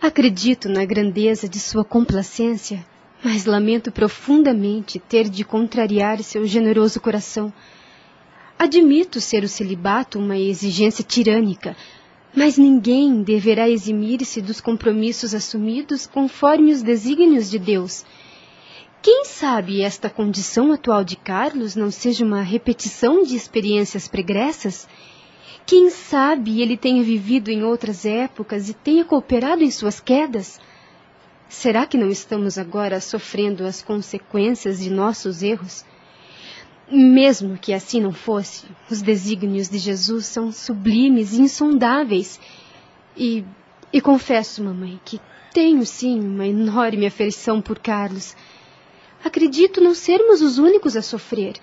acredito na grandeza de sua complacência, mas lamento profundamente ter de contrariar seu generoso coração. Admito ser o celibato uma exigência tirânica, mas ninguém deverá eximir-se dos compromissos assumidos conforme os desígnios de Deus. Quem sabe esta condição atual de Carlos não seja uma repetição de experiências pregressas? Quem sabe ele tenha vivido em outras épocas e tenha cooperado em suas quedas? Será que não estamos agora sofrendo as consequências de nossos erros? Mesmo que assim não fosse, os desígnios de Jesus são sublimes e insondáveis. E, e confesso, mamãe, que tenho sim uma enorme afeição por Carlos. Acredito não sermos os únicos a sofrer.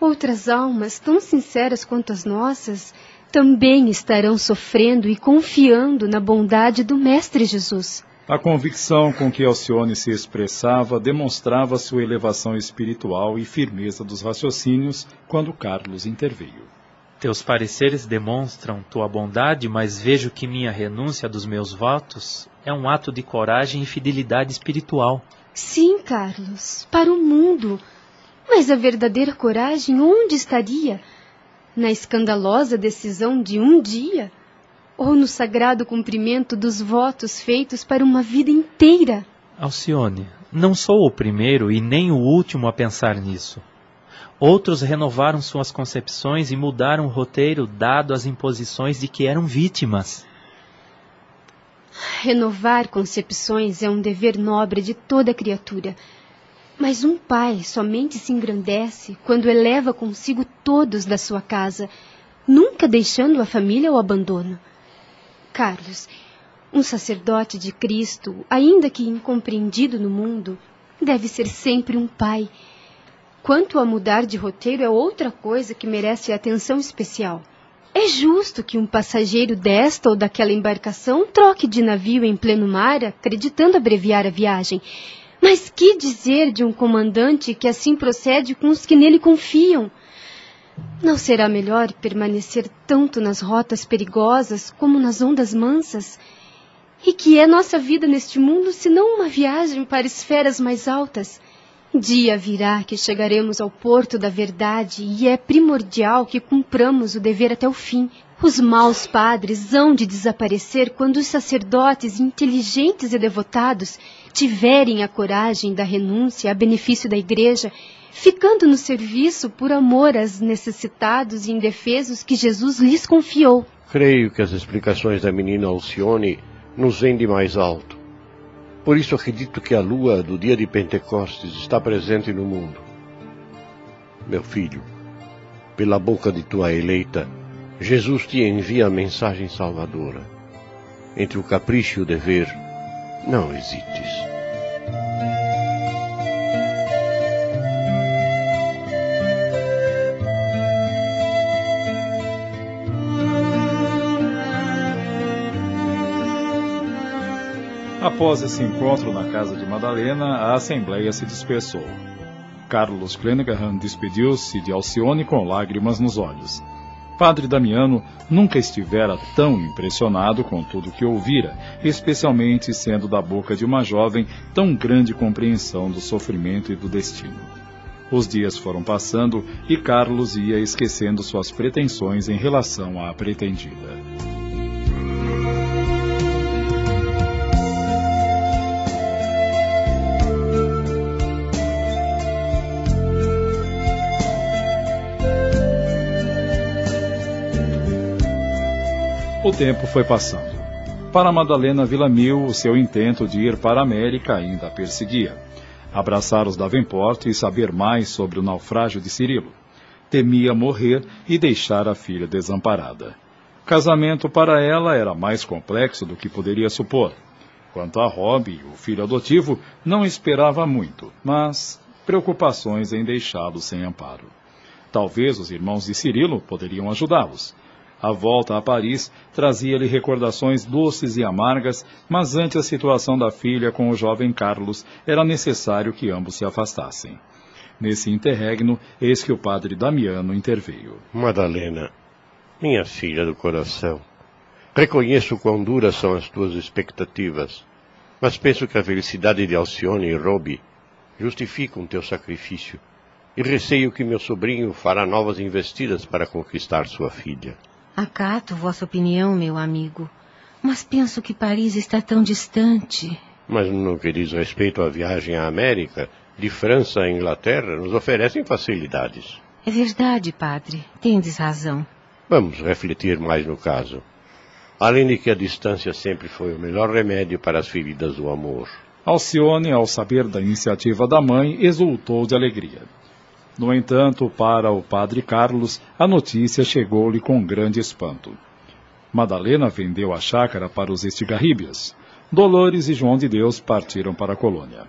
Outras almas, tão sinceras quanto as nossas, também estarão sofrendo e confiando na bondade do Mestre Jesus. A convicção com que Alcione se expressava demonstrava sua elevação espiritual e firmeza dos raciocínios quando Carlos interveio. Teus pareceres demonstram tua bondade, mas vejo que minha renúncia dos meus votos é um ato de coragem e fidelidade espiritual. Sim, Carlos, para o mundo. Mas a verdadeira coragem onde estaria? Na escandalosa decisão de um dia, ou no sagrado cumprimento dos votos feitos para uma vida inteira? Alcione, não sou o primeiro e nem o último a pensar nisso. Outros renovaram suas concepções e mudaram o roteiro dado às imposições de que eram vítimas. Renovar concepções é um dever nobre de toda criatura mas um pai somente se engrandece quando eleva consigo todos da sua casa, nunca deixando a família ao abandono. Carlos, um sacerdote de Cristo, ainda que incompreendido no mundo, deve ser sempre um pai. Quanto a mudar de roteiro é outra coisa que merece atenção especial. É justo que um passageiro desta ou daquela embarcação troque de navio em pleno mar, acreditando abreviar a viagem, mas que dizer de um comandante que assim procede com os que nele confiam? Não será melhor permanecer tanto nas rotas perigosas como nas ondas mansas? E que é nossa vida neste mundo senão uma viagem para esferas mais altas? Dia virá que chegaremos ao porto da verdade e é primordial que cumpramos o dever até o fim. Os maus padres hão de desaparecer quando os sacerdotes inteligentes e devotados tiverem a coragem da renúncia a benefício da Igreja, ficando no serviço por amor aos necessitados e indefesos que Jesus lhes confiou. Creio que as explicações da menina Alcione nos vêm de mais alto. Por isso acredito que a lua do dia de Pentecostes está presente no mundo. Meu filho, pela boca de tua eleita, Jesus te envia a mensagem salvadora. Entre o capricho e o dever, não hesites. Após esse encontro na casa de Madalena, a assembleia se dispersou. Carlos Clenaghan despediu-se de Alcione com lágrimas nos olhos. Padre Damiano nunca estivera tão impressionado com tudo que ouvira, especialmente sendo da boca de uma jovem tão grande compreensão do sofrimento e do destino. Os dias foram passando e Carlos ia esquecendo suas pretensões em relação à pretendida. O tempo foi passando. Para Madalena Villamil, o seu intento de ir para a América ainda a perseguia. Abraçar os Davenport e saber mais sobre o naufrágio de Cirilo. Temia morrer e deixar a filha desamparada. Casamento para ela era mais complexo do que poderia supor. Quanto a Rob, o filho adotivo, não esperava muito, mas preocupações em deixá-lo sem amparo. Talvez os irmãos de Cirilo poderiam ajudá-los. A volta a Paris trazia-lhe recordações doces e amargas, mas ante a situação da filha com o jovem Carlos, era necessário que ambos se afastassem. Nesse interregno, eis que o padre Damiano interveio. Madalena, minha filha do coração, reconheço quão duras são as tuas expectativas, mas penso que a felicidade de Alcione e Robi justificam teu sacrifício, e receio que meu sobrinho fará novas investidas para conquistar sua filha. Acato vossa opinião, meu amigo, mas penso que Paris está tão distante. Mas no que diz respeito à viagem à América, de França a Inglaterra, nos oferecem facilidades. É verdade, padre. Tendes razão. Vamos refletir mais no caso. Além de que a distância sempre foi o melhor remédio para as feridas do amor. Alcione, ao saber da iniciativa da mãe, exultou de alegria. No entanto, para o padre Carlos, a notícia chegou-lhe com grande espanto. Madalena vendeu a chácara para os estigarríbias. Dolores e João de Deus partiram para a colônia.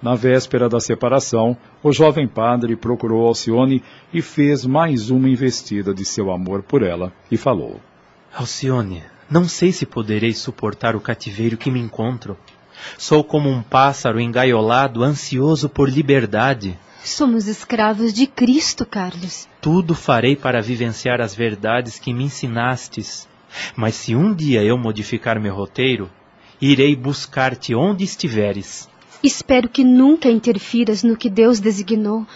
Na véspera da separação, o jovem padre procurou Alcione e fez mais uma investida de seu amor por ela e falou: Alcione, não sei se poderei suportar o cativeiro que me encontro. Sou como um pássaro engaiolado, ansioso por liberdade. Somos escravos de Cristo, Carlos. Tudo farei para vivenciar as verdades que me ensinastes. Mas se um dia eu modificar meu roteiro, irei buscar-te onde estiveres. Espero que nunca interfiras no que Deus designou,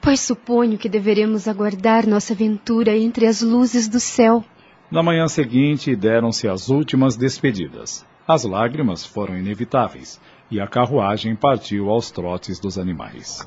pois suponho que deveremos aguardar nossa aventura entre as luzes do céu. Na manhã seguinte, deram-se as últimas despedidas. As lágrimas foram inevitáveis e a carruagem partiu aos trotes dos animais.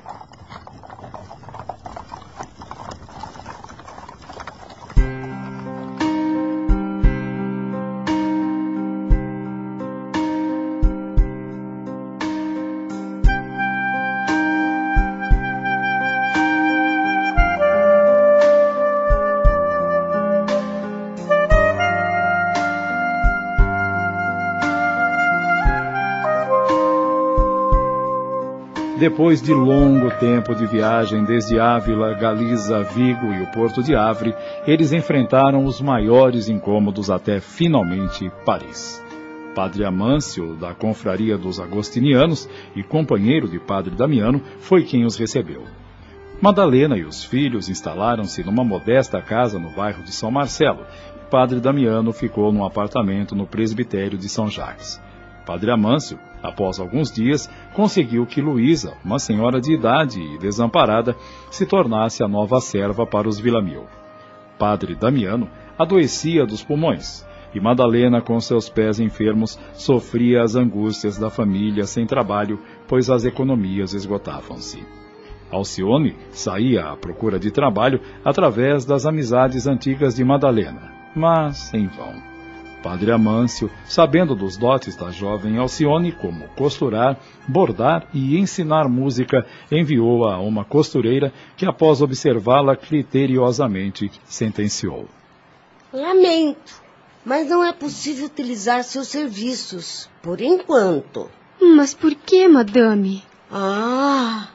Depois de longo tempo de viagem desde Ávila, Galiza, Vigo e o porto de Avre, eles enfrentaram os maiores incômodos até finalmente Paris. Padre Amâncio, da confraria dos agostinianos e companheiro de Padre Damiano, foi quem os recebeu. Madalena e os filhos instalaram-se numa modesta casa no bairro de São Marcelo. Padre Damiano ficou num apartamento no presbitério de São Jacques. Padre Amâncio, após alguns dias, conseguiu que Luísa, uma senhora de idade e desamparada, se tornasse a nova serva para os Vilamil. Padre Damiano adoecia dos pulmões, e Madalena, com seus pés enfermos, sofria as angústias da família sem trabalho, pois as economias esgotavam-se. Alcione saía à procura de trabalho através das amizades antigas de Madalena, mas em vão. Padre Amâncio, sabendo dos dotes da jovem Alcione, como costurar, bordar e ensinar música, enviou-a a uma costureira que, após observá-la criteriosamente, sentenciou. Lamento, mas não é possível utilizar seus serviços, por enquanto. Mas por que, madame? Ah,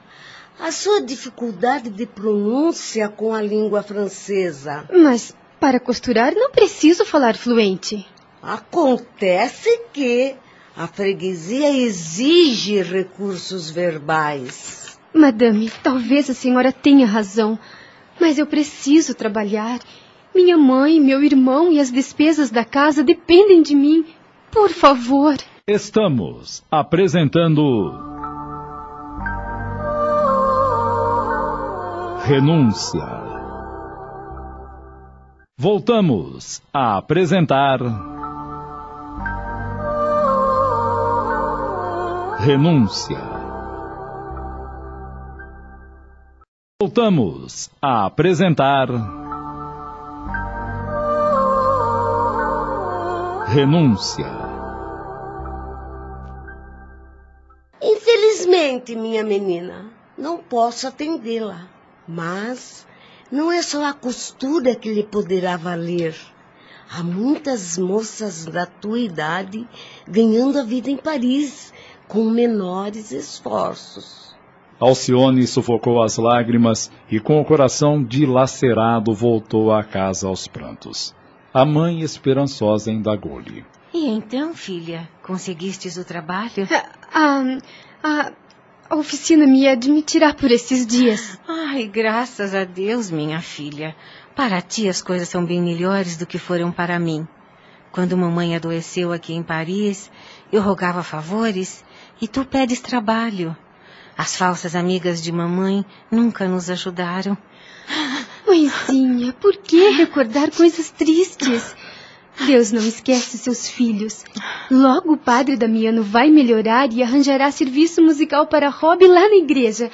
a sua dificuldade de pronúncia com a língua francesa. Mas para costurar não preciso falar fluente. Acontece que a freguesia exige recursos verbais. Madame, talvez a senhora tenha razão, mas eu preciso trabalhar. Minha mãe, meu irmão e as despesas da casa dependem de mim. Por favor. Estamos apresentando. Renúncia. Voltamos a apresentar. Renúncia. Voltamos a apresentar. Renúncia. Infelizmente, minha menina, não posso atendê-la. Mas não é só a costura que lhe poderá valer. Há muitas moças da tua idade ganhando a vida em Paris com menores esforços. Alcione sufocou as lágrimas e, com o coração dilacerado, voltou à casa aos prantos. A mãe esperançosa indagou-lhe. E então, filha, conseguistes o trabalho? A, a, a oficina me admitirá por esses dias. Ai, graças a Deus, minha filha. Para ti as coisas são bem melhores do que foram para mim. Quando mamãe adoeceu aqui em Paris, eu rogava favores e tu pedes trabalho. As falsas amigas de mamãe nunca nos ajudaram. Mãezinha, por que recordar coisas tristes? Deus não esquece seus filhos. Logo o padre Damiano vai melhorar e arranjará serviço musical para Rob lá na igreja.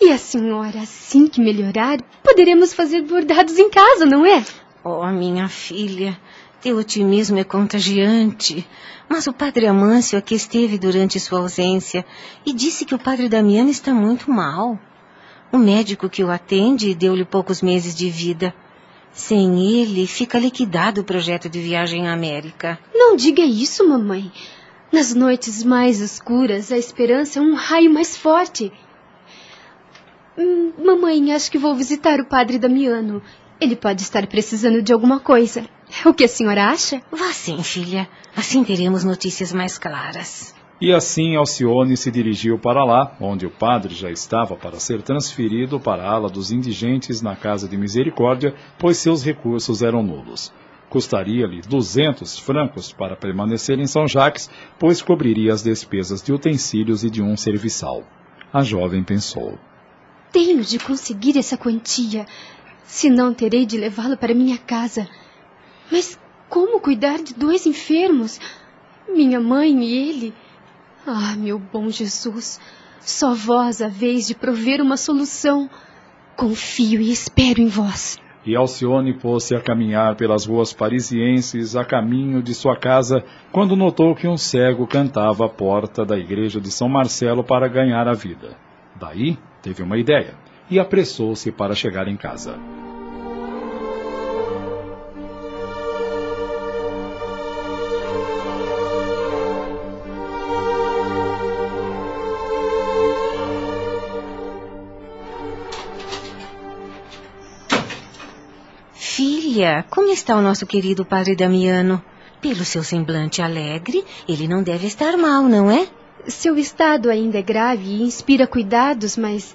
E a senhora, assim que melhorar, poderemos fazer bordados em casa, não é? Oh, minha filha, teu otimismo é contagiante. Mas o padre Amâncio aqui esteve durante sua ausência e disse que o padre Damiano está muito mal. O médico que o atende deu-lhe poucos meses de vida. Sem ele, fica liquidado o projeto de viagem à América. Não diga isso, mamãe. Nas noites mais escuras, a esperança é um raio mais forte. Hum, mamãe, acho que vou visitar o padre Damiano. Ele pode estar precisando de alguma coisa. O que a senhora acha? Vá sim, filha. Assim teremos notícias mais claras. E assim Alcione se dirigiu para lá, onde o padre já estava para ser transferido para a ala dos indigentes na Casa de Misericórdia, pois seus recursos eram nulos. Custaria-lhe duzentos francos para permanecer em São Jacques, pois cobriria as despesas de utensílios e de um serviçal. A jovem pensou. Tenho de conseguir essa quantia, senão terei de levá-lo para minha casa. Mas como cuidar de dois enfermos? Minha mãe e ele. Ah, meu bom Jesus, só vós haveis de prover uma solução. Confio e espero em vós. E Alcione pôs-se a caminhar pelas ruas parisienses a caminho de sua casa, quando notou que um cego cantava à porta da igreja de São Marcelo para ganhar a vida. Daí teve uma ideia e apressou-se para chegar em casa. Como está o nosso querido padre Damiano? Pelo seu semblante alegre, ele não deve estar mal, não é? Seu estado ainda é grave e inspira cuidados, mas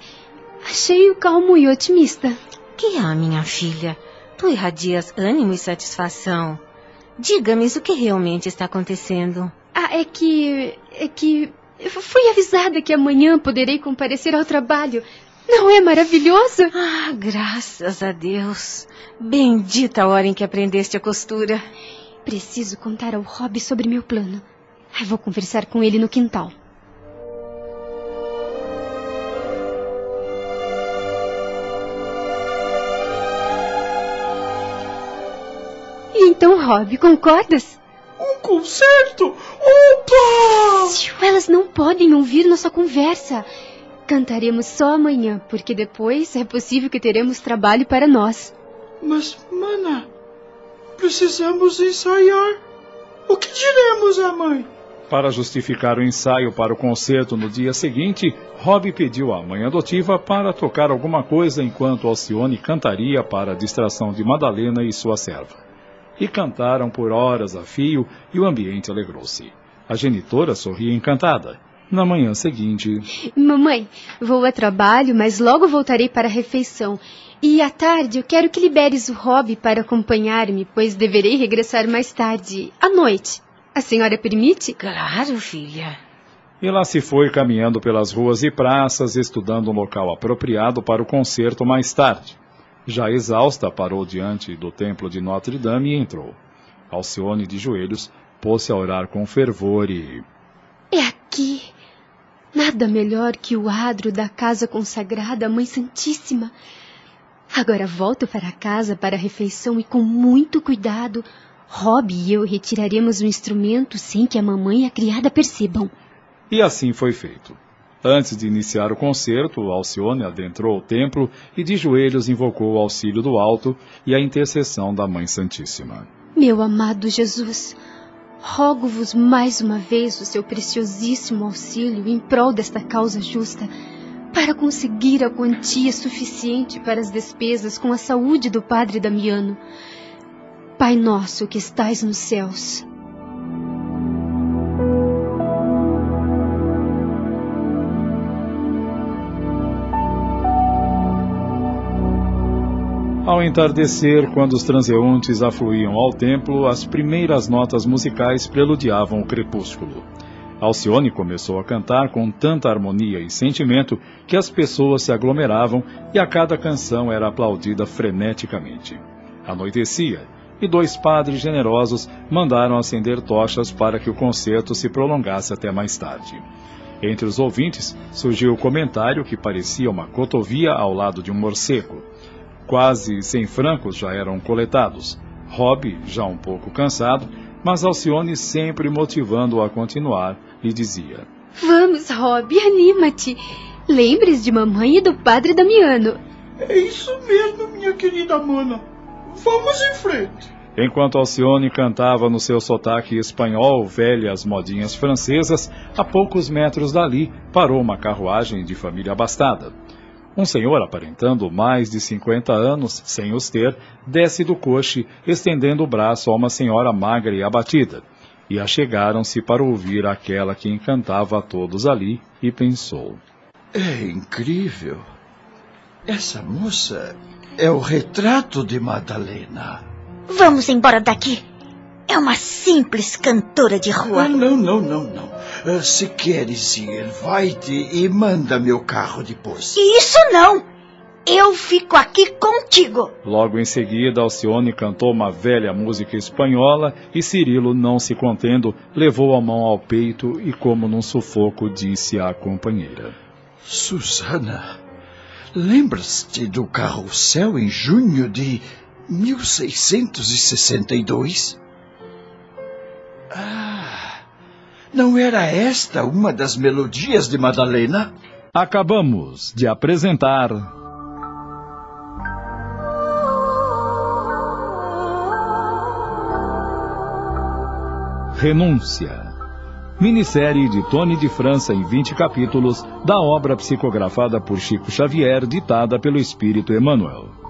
achei-o calmo e otimista. Que há, minha filha? Tu irradias ânimo e satisfação. Diga-me o que realmente está acontecendo. Ah, é que. é que. Fui avisada que amanhã poderei comparecer ao trabalho. Não é maravilhoso? Ah, graças a Deus. Bendita a hora em que aprendeste a costura. Preciso contar ao Rob sobre meu plano. Vou conversar com ele no quintal. E então, Rob, concordas? Um concerto? Opa! Elas não podem ouvir nossa conversa. Cantaremos só amanhã, porque depois é possível que teremos trabalho para nós. Mas, mana, precisamos ensaiar. O que diremos à mãe? Para justificar o ensaio para o concerto no dia seguinte, Rob pediu à mãe adotiva para tocar alguma coisa enquanto Alcione cantaria para a distração de Madalena e sua serva. E cantaram por horas a fio e o ambiente alegrou-se. A genitora sorria encantada. Na manhã seguinte. Mamãe, vou a trabalho, mas logo voltarei para a refeição. E à tarde eu quero que liberes o Rob para acompanhar-me, pois deverei regressar mais tarde, à noite. A senhora permite? Claro, filha. E lá se foi caminhando pelas ruas e praças, estudando um local apropriado para o concerto mais tarde. Já exausta, parou diante do templo de Notre Dame e entrou. Alcione, de joelhos, pôs-se a orar com fervor e. É aqui. Nada melhor que o adro da casa consagrada à Mãe Santíssima. Agora volto para casa para a refeição e com muito cuidado, Rob e eu retiraremos o instrumento sem que a mamãe e a criada percebam. E assim foi feito. Antes de iniciar o concerto, Alcione adentrou o templo e de joelhos invocou o auxílio do alto e a intercessão da Mãe Santíssima. Meu amado Jesus, rogo-vos mais uma vez o seu preciosíssimo auxílio em prol desta causa justa, para conseguir a quantia suficiente para as despesas com a saúde do Padre Damiano. Pai nosso que estais nos céus, Ao entardecer, quando os transeuntes afluíam ao templo, as primeiras notas musicais preludiavam o crepúsculo. Alcione começou a cantar com tanta harmonia e sentimento que as pessoas se aglomeravam e a cada canção era aplaudida freneticamente. Anoitecia e dois padres generosos mandaram acender tochas para que o concerto se prolongasse até mais tarde. Entre os ouvintes surgiu o comentário que parecia uma cotovia ao lado de um morcego. Quase cem francos já eram coletados. Rob, já um pouco cansado, mas Alcione sempre motivando-o a continuar, lhe dizia: Vamos, Rob, anima-te. Lembre-se de mamãe e do padre Damiano. É isso mesmo, minha querida mana. Vamos em frente. Enquanto Alcione cantava no seu sotaque espanhol velhas modinhas francesas, a poucos metros dali parou uma carruagem de família abastada. Um senhor aparentando mais de 50 anos, sem os ter, desce do coche, estendendo o braço a uma senhora magra e abatida. E achegaram-se para ouvir aquela que encantava a todos ali, e pensou: É incrível. Essa moça é o retrato de Madalena. Vamos embora daqui. É uma simples cantora de rua. Ah, não, não, não, não. Ah, se queres ir, vai-te e manda meu carro depois. Isso não! Eu fico aqui contigo. Logo em seguida, Alcione cantou uma velha música espanhola e Cirilo, não se contendo, levou a mão ao peito e, como num sufoco, disse à companheira: Susana, lembras-te do carrossel em junho de 1662? Ah, não era esta uma das melodias de Madalena? Acabamos de apresentar. Renúncia. Minissérie de Tony de França em 20 capítulos da obra psicografada por Chico Xavier, ditada pelo Espírito Emmanuel.